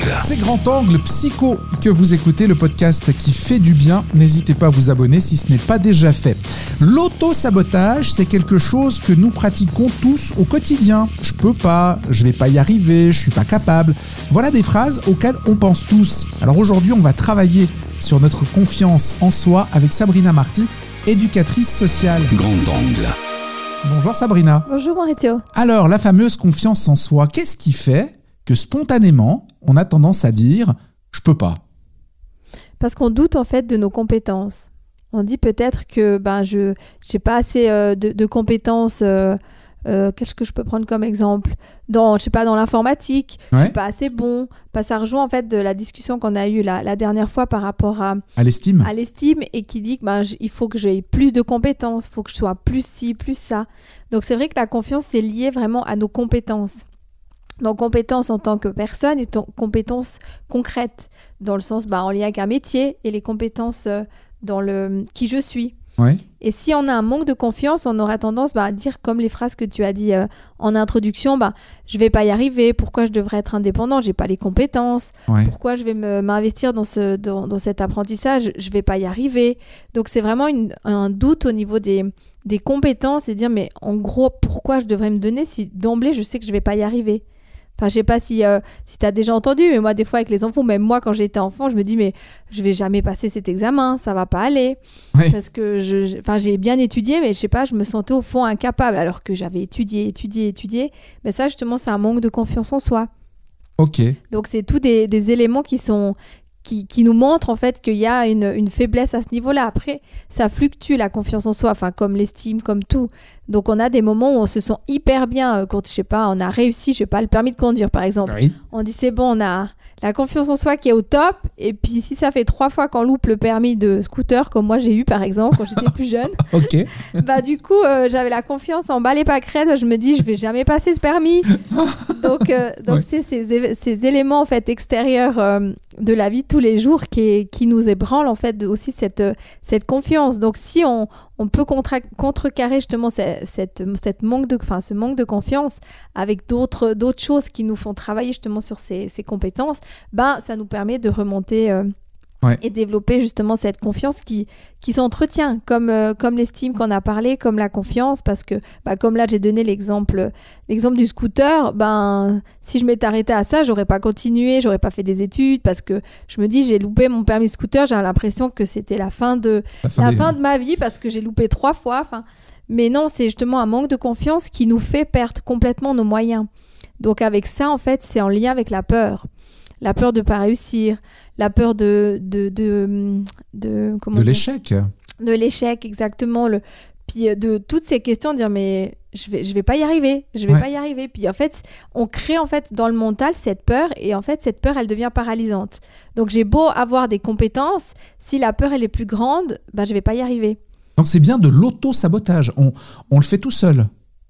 angle. C'est Grand Angle Psycho que vous écoutez, le podcast qui fait du bien. N'hésitez pas à vous abonner si ce n'est pas déjà fait. L'auto-sabotage, c'est quelque chose que nous pratiquons tous au quotidien. Je peux pas, je vais pas y arriver, je suis pas capable. Voilà des phrases auxquelles on pense tous. Alors aujourd'hui, on va travailler sur notre confiance en soi avec Sabrina Marty, éducatrice sociale. Grand angle. Bonjour Sabrina. Bonjour Maurizio. Alors, la fameuse confiance en soi, qu'est-ce qui fait que spontanément, on a tendance à dire je peux pas Parce qu'on doute en fait de nos compétences. On dit peut-être que ben je j'ai pas assez euh, de, de compétences. euh, euh, Qu'est-ce que je peux prendre comme exemple? Dans je sais pas dans l'informatique, je suis pas assez bon. Bah, ça rejoint en fait de la discussion qu'on a eue la, la dernière fois par rapport à, à l'estime à l'estime et qui dit que ben, il faut que j'ai plus de compétences, il faut que je sois plus ci, plus ça. Donc c'est vrai que la confiance c'est lié vraiment à nos compétences. Donc compétences en tant que personne et ton- compétences concrètes dans le sens ben, en lien avec un métier et les compétences euh, dans le qui je suis. Ouais. Et si on a un manque de confiance, on aura tendance bah, à dire comme les phrases que tu as dit euh, en introduction, bah, je vais pas y arriver, pourquoi je devrais être indépendant, j'ai pas les compétences, Ouais. pourquoi je vais m'investir dans, ce, dans, dans cet apprentissage, je vais pas y arriver. Donc c'est vraiment une- un doute au niveau des, des compétences et dire mais en gros pourquoi je devrais me donner si d'emblée je sais que je vais pas y arriver? Enfin, je sais pas si, euh, si tu as déjà entendu, mais moi, des fois, avec les enfants, même moi, quand j'étais enfant, je me dis, mais je vais jamais passer cet examen, ça va pas aller. Parce que je- enfin, j'ai bien étudié, mais je sais pas, je me sentais au fond incapable, alors que j'avais étudié, étudié, étudié. Mais ça, justement, c'est un manque de confiance en soi. Ok. Donc, c'est tous des, des éléments qui sont. Qui, qui nous montrent en fait qu'il y a une, une faiblesse à ce niveau-là. Après, ça fluctue la confiance en soi, enfin comme l'estime, comme tout. Donc on a des moments où on se sent hyper bien euh, quand je sais pas, on a réussi, je sais pas, le permis de conduire par exemple. Oui. On dit c'est bon, on a la confiance en soi qui est au top. Et puis si ça fait trois fois qu'on loupe le permis de scooter, comme moi j'ai eu par exemple quand j'étais plus jeune, bah du coup euh, j'avais la confiance en bas les pâquerettes. Je me dis je vais jamais passer ce permis. donc euh, donc Ouais. c'est ces, ces éléments en fait extérieurs euh, de la vie de tous les jours qui, qui nous ébranlent en fait aussi cette euh, cette confiance. Donc si on on peut contrecarrer justement ce- cette, cette manque de, enfin, ce manque de confiance avec d'autres d'autres choses qui nous font travailler justement sur ces, ces compétences, ben, ça nous permet de remonter euh, Ouais. et développer justement cette confiance qui, qui s'entretient, comme, euh, comme l'estime qu'on a parlé, comme la confiance, parce que bah, comme là j'ai donné l'exemple l'exemple du scooter, ben, si je m'étais arrêtée à ça, j'aurais pas continué, j'aurais pas fait des études, parce que je me dis j'ai loupé mon permis scooter, j'ai l'impression que c'était la fin de, La fin la des- fin de ma vie parce que j'ai loupé trois fois. Enfin, mais non, c'est justement un manque de confiance qui nous fait perdre complètement nos moyens. Donc avec ça, en fait, c'est en lien avec la peur. La peur de pas réussir, la peur de de de, de comment de dire l'échec. de l'échec exactement le puis euh, de toutes ces questions dire mais je vais je vais pas y arriver je vais Ouais. pas y arriver puis en fait on crée en fait dans le mental cette peur et en fait cette peur elle devient paralysante donc j'ai beau avoir des compétences si la peur elle est plus grande ben je vais pas y arriver Donc c'est bien de l'auto-sabotage. On, on le fait tout seul.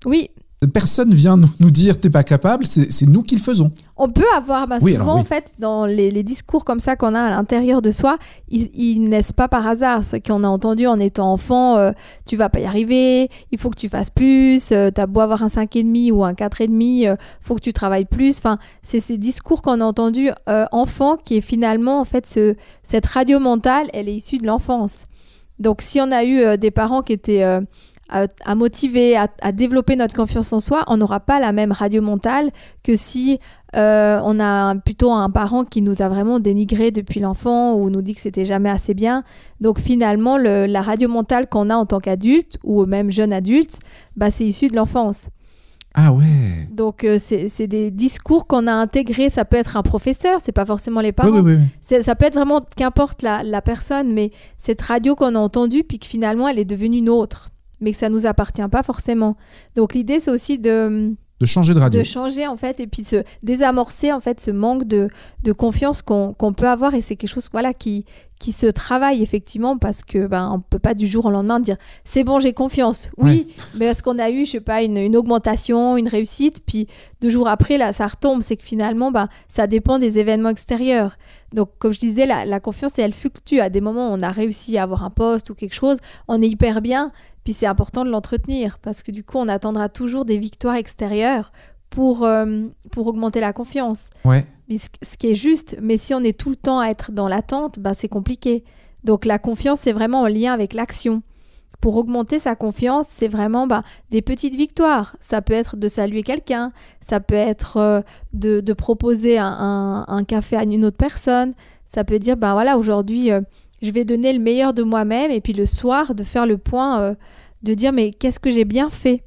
oui Personne vient nous, dire t'es pas capable, c'est nous qui le faisons. On peut avoir, bah, Oui, souvent alors oui. en fait, dans les, les discours comme ça qu'on a à l'intérieur de soi, ils, ils naissent pas par hasard. Ce qu'on a entendu en étant enfant, euh, tu vas pas y arriver, il faut que tu fasses plus, euh, t'as beau avoir un 5,5 ou un 4,5, euh, faut que tu travailles plus. Enfin, c'est ces discours qu'on a entendus euh, enfant qui est finalement, en fait, ce, cette radio mentale, elle est issue de l'enfance. Donc si on a eu des parents qui étaient à, à motiver, à, à développer notre confiance en soi, on n'aura pas la même radio mentale que si euh, on a plutôt un parent qui nous a vraiment dénigré depuis l'enfant ou nous dit que c'était jamais assez bien. Donc finalement, le- la radio mentale qu'on a en tant qu'adulte ou même jeune adulte, bah, c'est issu de l'enfance. Ah ouais. Donc euh, c'est des discours qu'on a intégrés. Ça peut être un professeur, c'est pas forcément les parents. oui, oui. oui. Ça peut être vraiment qu'importe la, la personne, mais cette radio qu'on a entendue, puis que finalement elle est devenue nôtre, mais que ça nous appartient pas forcément. Donc l'idée c'est aussi de De changer de radio. de changer en fait et puis se désamorcer en fait ce manque de, de confiance qu'on qu'on peut avoir et c'est quelque chose voilà qui qui se travaille effectivement parce que ben on peut pas du jour au lendemain dire c'est bon j'ai confiance. Oui mais parce qu'on a eu je sais pas une, une augmentation une réussite puis deux jours après là ça retombe. C'est que finalement ben ça dépend des événements extérieurs. Donc comme je disais la, la confiance elle fluctue. À des moments où on a réussi à avoir un poste ou quelque chose on est hyper bien puis c'est important de l'entretenir parce que du coup on attendra toujours des victoires extérieures pour, euh, pour augmenter la confiance. Ouais. Ce qui est juste, mais si on est tout le temps à être dans l'attente, bah, c'est compliqué. Donc la confiance, c'est vraiment en lien avec l'action. Pour augmenter sa confiance, c'est vraiment bah, des petites victoires. Ça peut être de saluer quelqu'un, ça peut être euh, de, de proposer un, un- un café à une autre personne, ça peut dire, ben voilà, aujourd'hui, euh, je vais donner le meilleur de moi-même, et puis le soir, de faire le point, de dire, mais qu'est-ce que j'ai bien fait?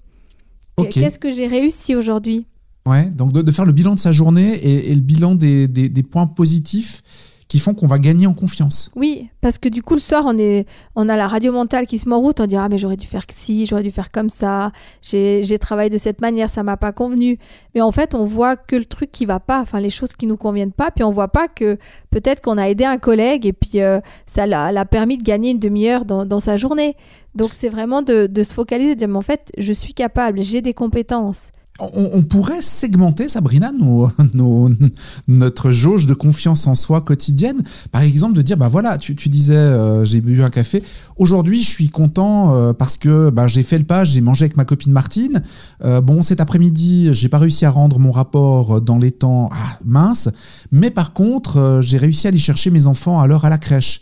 Ok. Qu'est-ce que j'ai réussi aujourd'hui? Ouais, donc de, faire le bilan de sa journée et, le bilan des, des- points positifs qui font qu'on va gagner en confiance. Oui, parce que du coup, le soir, on, est, on a la radio mentale qui se met en route. On dit Ah, mais j'aurais dû faire ci, j'aurais dû faire comme ça. J'ai travaillé de cette manière, ça m'a pas convenu. Mais en fait, on voit que le truc qui va pas, enfin, les choses qui nous conviennent pas. Puis on voit pas que peut-être qu'on a aidé un collègue et puis euh, ça l'a permis de gagner une demi-heure dans, dans sa journée. Donc, c'est vraiment de, de se focaliser, de dire Mais en fait, je suis capable, j'ai des compétences. On, on pourrait segmenter, Sabrina, nos, nos- notre jauge de confiance en soi quotidienne. Par exemple, de dire, bah voilà, tu, tu disais, euh, j'ai bu un café. Aujourd'hui, je suis content euh, parce que bah, j'ai fait le pas, j'ai mangé avec ma copine Martine. Euh, bon, cet après-midi, j'ai pas réussi à rendre mon rapport dans les temps ah, mince. Mais par contre, j'ai réussi à aller chercher mes enfants à l'heure à la crèche.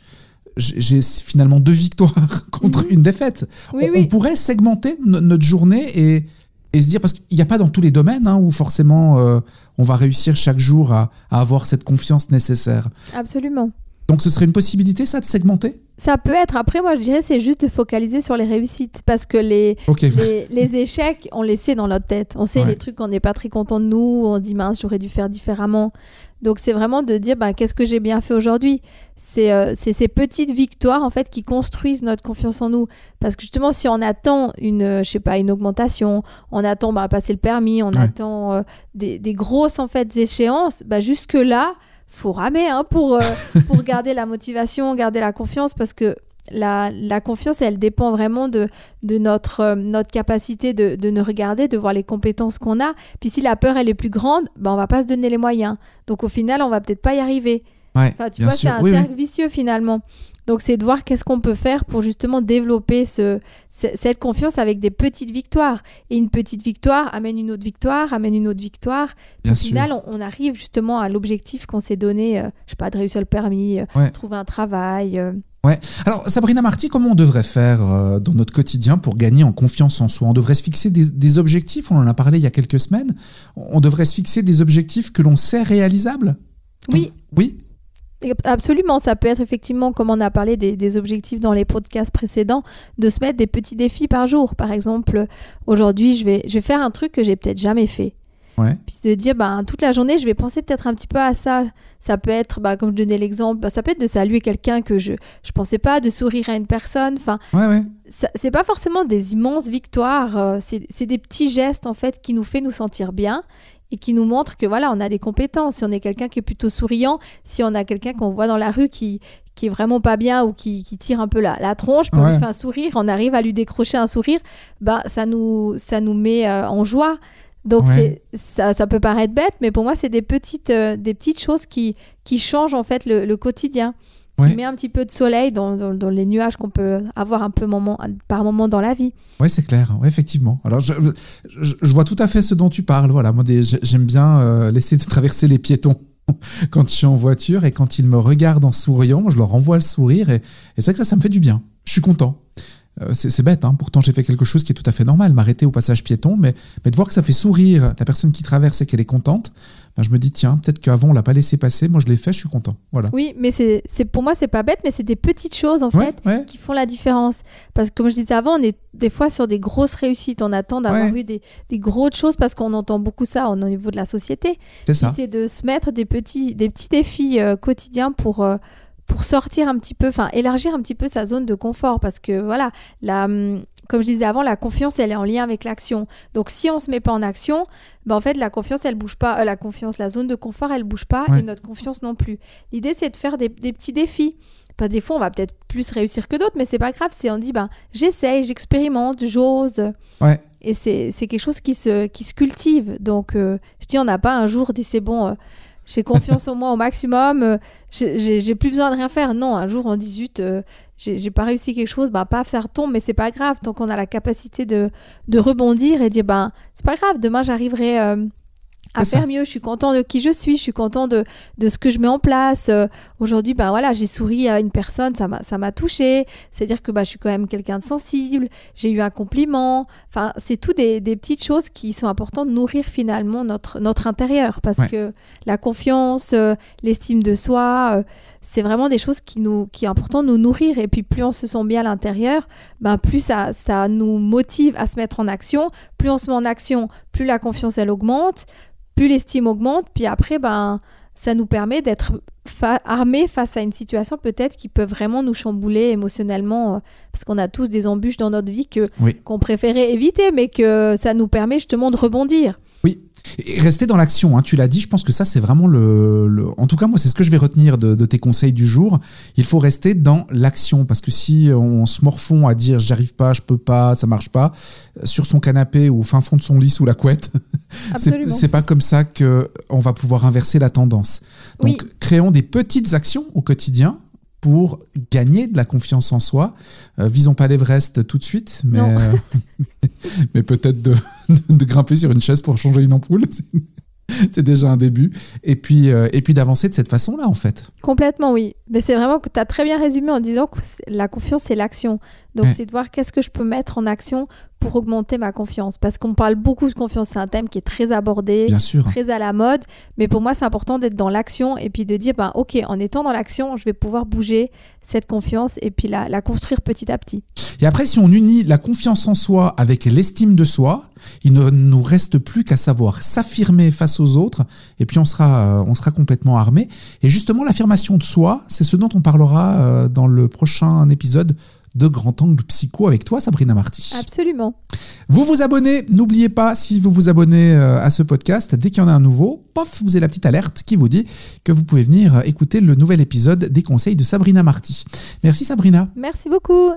J'ai finalement deux victoires contre Mhm. une défaite. Oui, on, oui. on pourrait segmenter no- notre journée et, et se dire, parce qu'il n'y a pas dans tous les domaines hein, où forcément euh, on va réussir chaque jour à, à avoir cette confiance nécessaire. Absolument. Donc ce serait une possibilité, ça, de segmenter? Ça peut être. Après, moi, je dirais, c'est juste de focaliser sur les réussites. Parce que les, les, les échecs, on les sait dans notre tête. On sait Ouais. les trucs qu'on n'est pas très content de nous, on dit mince, j'aurais dû faire différemment. Donc c'est vraiment de dire bah, qu'est-ce que j'ai bien fait aujourd'hui? C'est euh, c'est ces petites victoires en fait qui construisent notre confiance en nous. Parce que justement, si on attend une, euh, je sais pas, une augmentation, on attend bah, passer le permis, on Ouais. attend euh, des, des grosses en fait échéances, bah, jusque là, faut ramer hein, pour pour garder la motivation, garder la confiance parce que la, la confiance, elle dépend vraiment de, de notre, euh, notre capacité de, de nous regarder, de voir les compétences qu'on a. Puis si la peur, elle est plus grande, ben, on va pas se donner les moyens. Donc au final, on va peut-être pas y arriver. Ouais, Enfin, tu vois, c'est un Oui, oui. cercle vicieux finalement. Donc c'est de voir qu'est-ce qu'on peut faire pour justement développer ce, ce- cette confiance avec des petites victoires. Et une petite victoire amène une autre victoire, amène une autre victoire. Bien Au sûr. final, on, on arrive justement à l'objectif qu'on s'est donné, euh, je sais pas, de réussir le permis, euh, Ouais. trouver un travail. euh, Alors, Sabrina Marty, comment on devrait faire euh, dans notre quotidien pour gagner en confiance en soi? On devrait se fixer des, des objectifs, on en a parlé il y a quelques semaines. On devrait se fixer des objectifs que l'on sait réalisables? Oui, Oui. Absolument, ça peut être effectivement, comme on a parlé des, des objectifs dans les podcasts précédents, de se mettre des petits défis par jour. Par exemple, aujourd'hui, je vais, je vais faire un truc que j'ai peut-être jamais fait. Ouais. Puis de dire, ben, toute la journée, je vais penser peut-être un petit peu à ça. Ça peut être, ben, comme je donnais l'exemple, ben, ça peut être de saluer quelqu'un que je je pensais pas, de sourire à une personne. Enfin, Ouais, ouais. c'est pas forcément des immenses victoires, euh, c'est c'est des petits gestes en fait qui nous fait nous sentir bien et qui nous montrent que voilà, on a des compétences. Si on est quelqu'un qui est plutôt souriant, si on a quelqu'un qu'on voit dans la rue qui qui est vraiment pas bien ou qui, qui tire un peu la, la tronche, Ouais. lui fait un sourire, on arrive à lui décrocher un sourire, bah ça nous ça nous met euh, en joie. Donc Ouais. ça, ça peut paraître bête, mais pour moi c'est des petites euh, des petites choses qui qui changent en fait le, le quotidien Ouais. qui met un petit peu de soleil dans, dans- dans les nuages qu'on peut avoir un peu moment, par moment dans la vie. Oui, c'est clair, ouais, effectivement. Alors, je, je, je vois tout à fait ce dont tu parles. Voilà, moi, j'aime bien euh, laisser traverser les piétons quand je suis en voiture et quand ils me regardent en souriant, je leur renvoie le sourire et, et c'est vrai que ça, ça me fait du bien. Je suis content. Euh, c'est bête, hein. pourtant j'ai fait quelque chose qui est tout à fait normal, m'arrêter au passage piéton, mais, mais de voir que ça fait sourire la personne qui traverse et qu'elle est contente, ben, je me dis, tiens, peut-être qu'avant on l'a pas laissé passer, moi je l'ai fait, je suis content. Voilà. Oui, mais c'est pour moi, c'est pas bête, mais c'est des petites choses en Ouais, fait ouais, qui font la différence. Parce que comme je disais avant, on est des fois sur des grosses réussites. On attend d'avoir Ouais. eu des, des grosses choses parce qu'on entend beaucoup ça au niveau de la société. c'est ça. c'est de se mettre des petits, des petits défis euh, quotidiens pour, euh, pour sortir un petit peu, enfin élargir un petit peu sa zone de confort. Parce que voilà, la, hum, comme je disais avant, la confiance, elle est en lien avec l'action. Donc si on se met pas en action, ben, en fait, la confiance, elle bouge pas. euh, la confiance, la zone de confort, elle bouge pas Ouais. et notre confiance non plus. L'idée, c'est de faire des, des petits défis. Que des fois, on va peut-être plus réussir que d'autres, mais c'est pas grave. C'est on dit, ben, j'essaye, j'expérimente, j'ose. Ouais. Et c'est c'est quelque chose qui se, qui se cultive. Donc, euh, je dis, on n'a pas un jour dit, c'est bon, euh, j'ai confiance en moi au maximum, euh, j'ai- plus besoin de rien faire. Non, un jour, dit, zut, euh, j'ai j'ai pas réussi quelque chose, bah, paf, ça retombe, mais c'est pas grave. Tant qu'on a la capacité de, de rebondir et dire, ben, c'est pas grave, demain, j'arriverai. euh, à ça. faire mieux. Je suis content de qui je suis, je suis content de, de ce que je mets en place. Euh, Aujourd'hui, ben voilà, j'ai souri à une personne, ça m'a ça m'a touché. C'est-à-dire que bah, je suis quand même quelqu'un de sensible. J'ai eu un compliment. Enfin, c'est tout des, des petites choses qui sont importantes de nourrir finalement notre notre intérieur parce Ouais. que la confiance, euh, l'estime de soi, euh, c'est vraiment des choses qui nous qui est important de nous nourrir. Et puis plus on se sent bien à l'intérieur, ben plus ça ça nous motive à se mettre en action. Plus on se met en action, plus la confiance elle augmente plus l'estime augmente, puis après, ben, ça nous permet d'être fa- armés face à une situation peut-être qui peut vraiment nous chambouler émotionnellement, euh, parce qu'on a tous des embûches dans notre vie que Oui. qu'on préférait éviter, mais que ça nous permet justement de rebondir. Oui. Et rester dans l'action, hein, tu l'as dit, je pense que ça c'est vraiment le, le- En tout cas, moi c'est ce que je vais retenir de, de tes conseils du jour. Il faut rester dans l'action parce que si on se morfond à dire j'arrive pas, je peux pas, ça marche pas, euh, sur son canapé ou au fin fond de son lit sous la couette, c'est pas comme ça que on va pouvoir inverser la tendance. Donc Oui. créons des petites actions au quotidien pour gagner de la confiance en soi. Euh, visons pas l'Everest tout de suite, mais, euh, mais peut-être de, de grimper sur une chaise pour changer une ampoule. C'est- déjà un début. Et puis, euh, et puis d'avancer de cette façon-là, en fait. Complètement, oui. Mais c'est vraiment que tu as très bien résumé en disant que la confiance, c'est l'action. Donc, Ouais. c'est de voir qu'est-ce que je peux mettre en action pour augmenter ma confiance. Parce qu'on parle beaucoup de confiance, c'est un thème qui est très abordé. Bien sûr. très à la mode, mais pour moi c'est important d'être dans l'action et puis de dire ben ok en étant dans l'action je vais pouvoir bouger cette confiance et puis la, la construire petit à petit. Et après, si on unit la confiance en soi avec l'estime de soi, il ne nous reste plus qu'à savoir s'affirmer face aux autres, et puis on sera, euh, on sera complètement armé. Et justement, l'affirmation de soi, c'est ce dont on parlera euh, dans le prochain épisode de Grand Angle Psycho avec toi, Sabrina Marty. Absolument. Vous vous abonnez, n'oubliez pas, si vous vous abonnez euh, à ce podcast, dès qu'il y en a un nouveau, pof, vous avez la petite alerte qui vous dit que vous pouvez venir euh, écouter le nouvel épisode des conseils de Sabrina Marty. Merci Sabrina. Merci beaucoup.